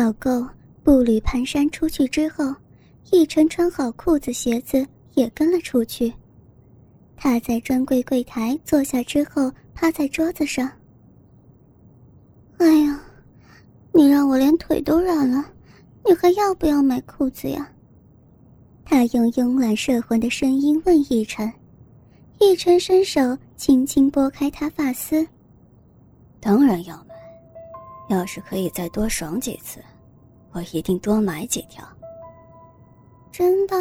导购步履蹒跚出去之后，奕晨穿好裤子鞋子也跟了出去。他在专柜柜台坐下之后，趴在桌子上。哎呀，你让我连腿都软了，你还要不要买裤子呀？他用慵懒摄魂的声音问奕晨。奕晨伸手轻轻拨开他发丝。当然要买，要是可以再多爽几次，我一定多买几条。真的？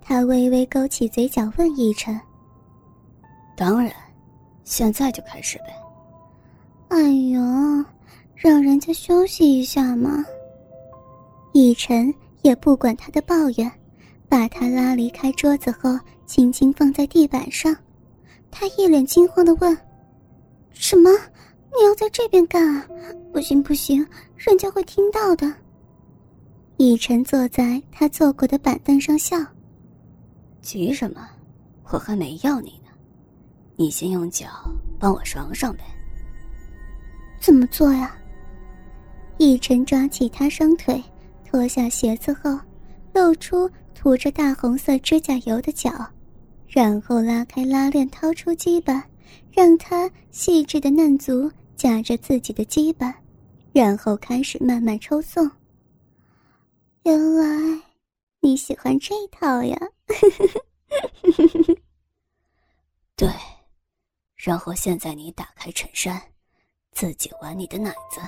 他微微勾起嘴角问奕晨。当然，现在就开始呗。哎呦，让人家休息一下嘛。奕晨也不管他的抱怨，把他拉离开桌子后。轻轻放在地板上，他一脸惊慌的问：“什么？你要在这边干啊？不行不行，人家会听到的。”以晨坐在他坐过的板凳上笑：“急什么？我还没要你呢，你先用脚帮我爽爽呗。”“怎么做呀？”以晨抓起他双腿，脱下鞋子后，露出涂着大红色指甲油的脚。然后拉开拉链，掏出鸡巴，让他细致的嫩足夹着自己的鸡巴，然后开始慢慢抽送。原来你喜欢这套呀！对，然后现在你打开衬衫，自己玩你的奶子。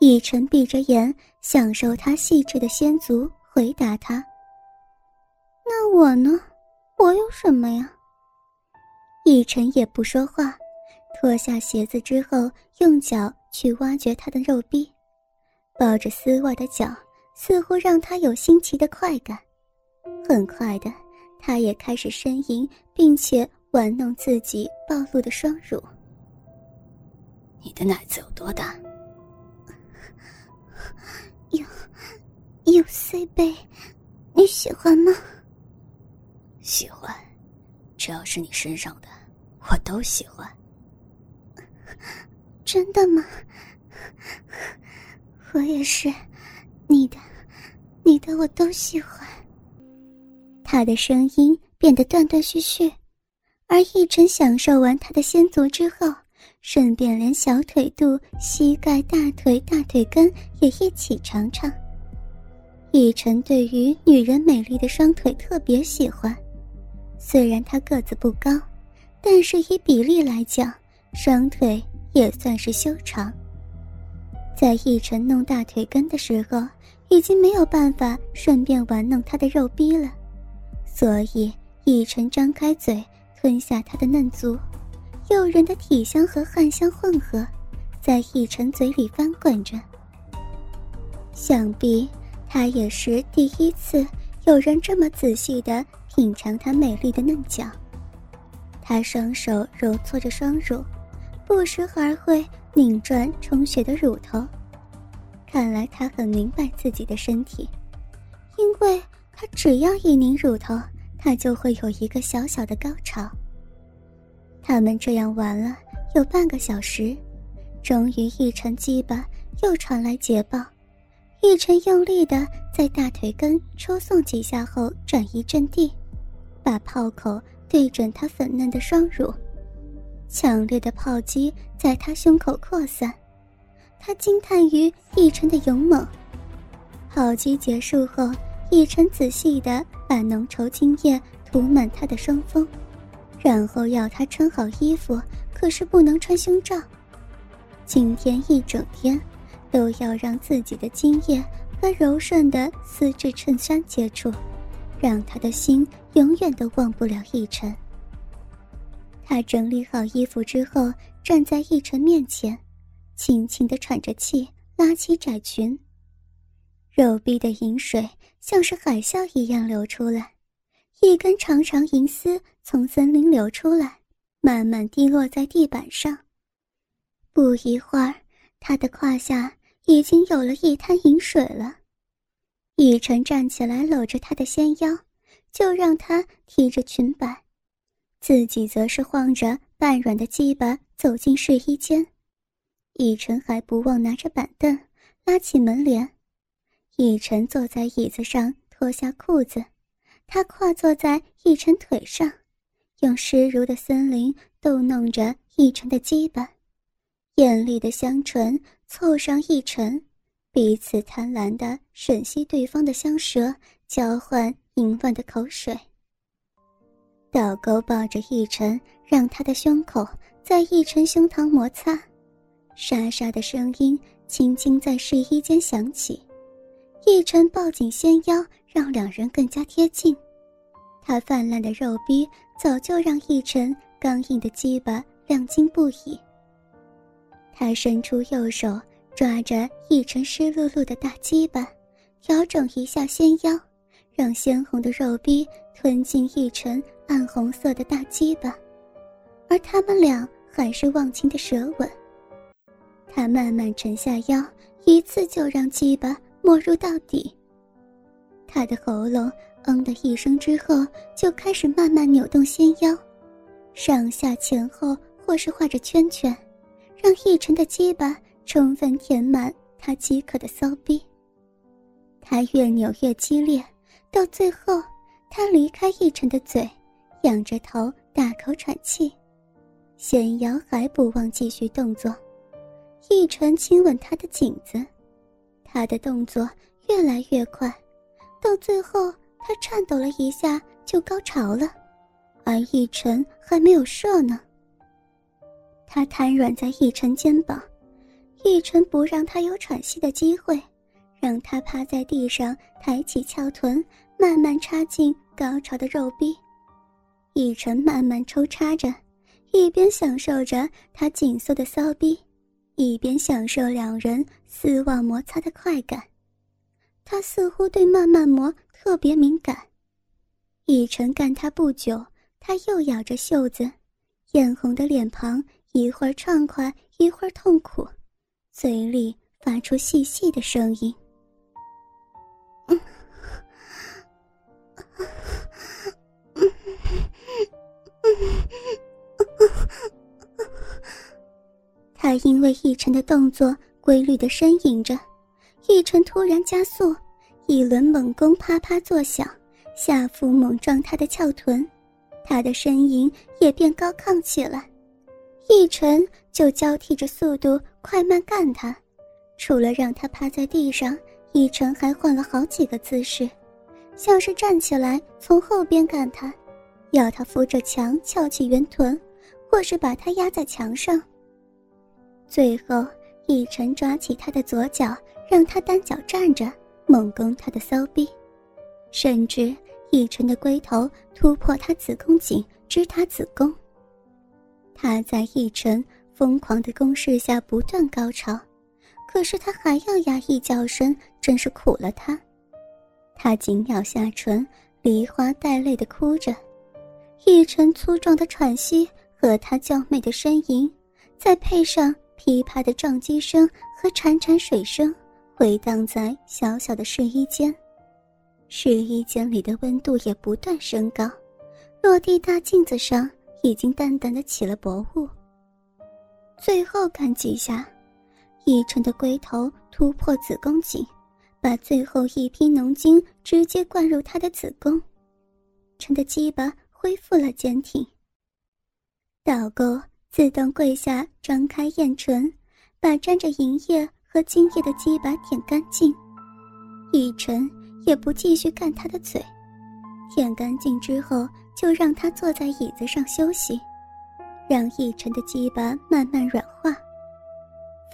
以晨闭着眼享受他细致的仙足，回答他：“那我呢？”我有什么呀？奕晨也不说话，脱下鞋子之后，用脚去挖掘他的肉壁，抱着丝袜的脚似乎让他有新奇的快感。很快的，他也开始呻吟，并且玩弄自己暴露的双乳。你的奶子有多大？有，有 C 杯，你喜欢吗？喜欢，只要是你身上的，我都喜欢。真的吗？我也是，你的，你的我都喜欢。他的声音变得断断续续，而奕晨享受完他的仙足之后，顺便连小腿肚、膝盖、大腿、大腿根也一起尝尝。奕晨对于女人美丽的双腿特别喜欢。虽然他个子不高，但是以比例来讲，双腿也算是修长。在奕晨弄大腿根的时候，已经没有办法顺便玩弄他的肉逼了，所以奕晨张开嘴吞下他的嫩足，诱人的体香和汗香混合，在奕晨嘴里翻滚着。想必他也是第一次有人这么仔细的。品尝他美丽的嫩脚，他双手揉搓着双乳，不时还会拧转充血的乳头。看来他很明白自己的身体，因为他只要一拧乳头，他就会有一个小小的高潮。他们这样玩了有半个小时，终于一晨鸡巴又传来捷报，一晨用力的在大腿根抽送几下后转移阵地。把炮口对准他粉嫩的双乳，强烈的炮击在他胸口扩散，他惊叹于奕晨的勇猛。炮击结束后，奕晨仔细地把浓稠精液涂满他的双峰，然后要他穿好衣服，可是不能穿胸罩。今天一整天，都要让自己的精液和柔顺的丝质衬衫接触。让他的心永远都忘不了奕晨。他整理好衣服之后，站在奕晨面前，轻轻的喘着气，拉起窄裙。肉壁的银水像是海啸一样流出来，一根长长银丝从森林流出来，慢慢滴落在地板上。不一会儿，他的胯下已经有了一滩银水了。雨晨站起来，搂着她的纤腰，就让她提着裙摆，自己则是晃着半软的鸡巴走进试衣间。雨晨还不忘拿着板凳，拉起门帘。奕晨坐在椅子上，脱下裤子，他跨坐在奕晨腿上，用湿如的森林逗弄着奕晨的鸡巴，艳丽的香唇凑上奕晨，彼此贪婪地吮吸对方的香舌，交换淫乱的口水。倒钩抱着奕晨，让他的胸口在奕晨胸膛摩擦，沙沙的声音轻轻在试衣间响起。奕晨抱紧纤腰，让两人更加贴近。他泛滥的肉逼早就让奕晨刚硬的鸡巴亮晶不已。他伸出右手抓着奕晨湿漉漉的大鸡巴，调整一下纤腰，让鲜红的肉逼吞进奕晨暗红色的大鸡巴，而他们俩还是忘情的舌吻。他慢慢沉下腰，一次就让鸡巴。没入到底。他的喉咙“嗯”的一声之后，就开始慢慢扭动纤腰，上下前后或是画着圈圈，让奕晨的鸡巴充分填满他饥渴的骚逼。他越扭越激烈，到最后，他离开奕晨的嘴，仰着头大口喘气，纤腰还不忘继续动作。一晨亲吻他的颈子。他的动作越来越快，到最后他颤抖了一下就高潮了，而奕晨还没有射呢。他瘫软在奕晨肩膀，奕晨不让他有喘息的机会，让他趴在地上，抬起翘臀，慢慢插进高潮的肉壁。奕晨慢慢抽插着，一边享受着他紧缩的骚逼。一边享受两人丝袜摩擦的快感，他似乎对慢慢磨特别敏感。一晨干他不久，他又咬着袖子，艳红的脸庞一会儿畅快，一会儿痛苦，嘴里发出细细的声音。他因为奕晨的动作规律的呻吟着，奕晨突然加速，一轮猛攻啪啪作响，下腹猛撞他的翘臀，他的呻吟也变高亢起来，奕晨就交替着速度快慢干他，除了让他趴在地上，奕晨还换了好几个姿势，像是站起来从后边干他，要他扶着墙翘起圆臀，或是把他压在墙上。最后，奕晨抓起他的左脚，让他单脚站着，猛攻他的骚逼，甚至奕晨的龟头突破他子宫颈，支他子宫。他在奕晨疯狂的攻势下不断高潮，可是他还要压抑叫声，真是苦了他。他紧咬下唇，梨花带泪的哭着，奕晨粗壮的喘息和他娇媚的呻吟，再配上。噼啪的撞击声和潺潺水声回荡在小小的试衣间，试衣间里的温度也不断升高，落地大镜子上已经淡淡的起了薄雾。最后看几下，一晨的龟头突破子宫颈，把最后一批浓精直接灌入他的子宫，陈的鸡巴恢复了坚挺。倒钩。自动跪下，张开艳唇，把沾着银液和精液的鸡巴舔干净。奕晨也不继续干他的嘴，舔干净之后，就让他坐在椅子上休息，让奕晨的鸡巴慢慢软化。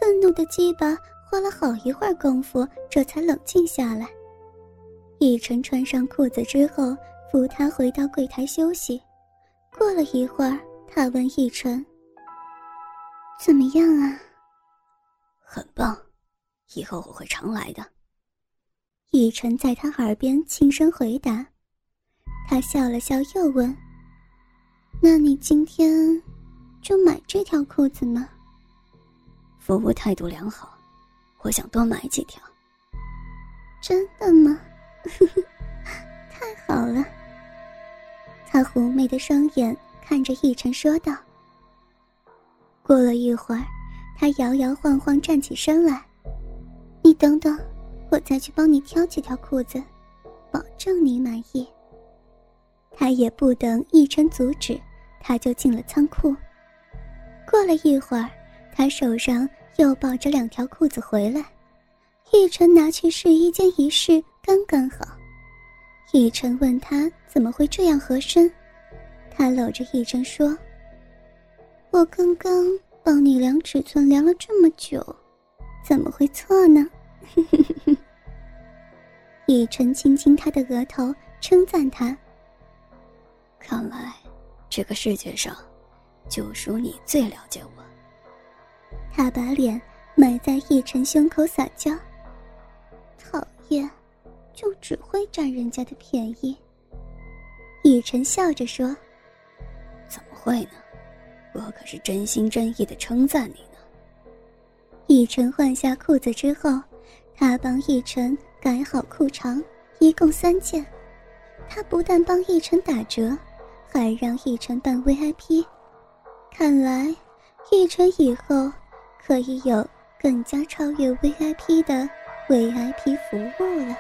愤怒的鸡巴花了好一会儿功夫，这才冷静下来。奕晨穿上裤子之后，扶他回到柜台休息。过了一会儿，他问奕晨。怎么样啊？很棒，以后我会常来的。奕晨在他耳边轻声回答。他笑了笑，又问：“那你今天就买这条裤子吗？”服务态度良好，我想多买几条。真的吗？太好了。他狐媚的双眼看着奕晨说道。过了一会儿，他摇摇晃晃站起身来。你等等，我再去帮你挑几条裤子，保证你满意。他也不等逸晨阻止，他就进了仓库。过了一会儿，他手上又抱着两条裤子回来，逸晨拿去试衣间一试，刚刚好。逸晨问他怎么会这样合身，他搂着逸晨说：“我刚刚帮你量尺寸，量了这么久，怎么会错呢？” 逸晨亲亲他的额头，称赞他。看来，这个世界上，就属你最了解我。他把脸埋在逸晨胸口撒娇。讨厌，就只会占人家的便宜。逸晨笑着说：“怎么会呢？我可是真心真意的称赞你呢。”逸晨换下裤子之后，他帮逸晨改好裤长，一共三件。他不但帮逸晨打折。还让逸晨办 VIP，看来逸晨以后可以有更加超越 VIP 的 VIP 服务了。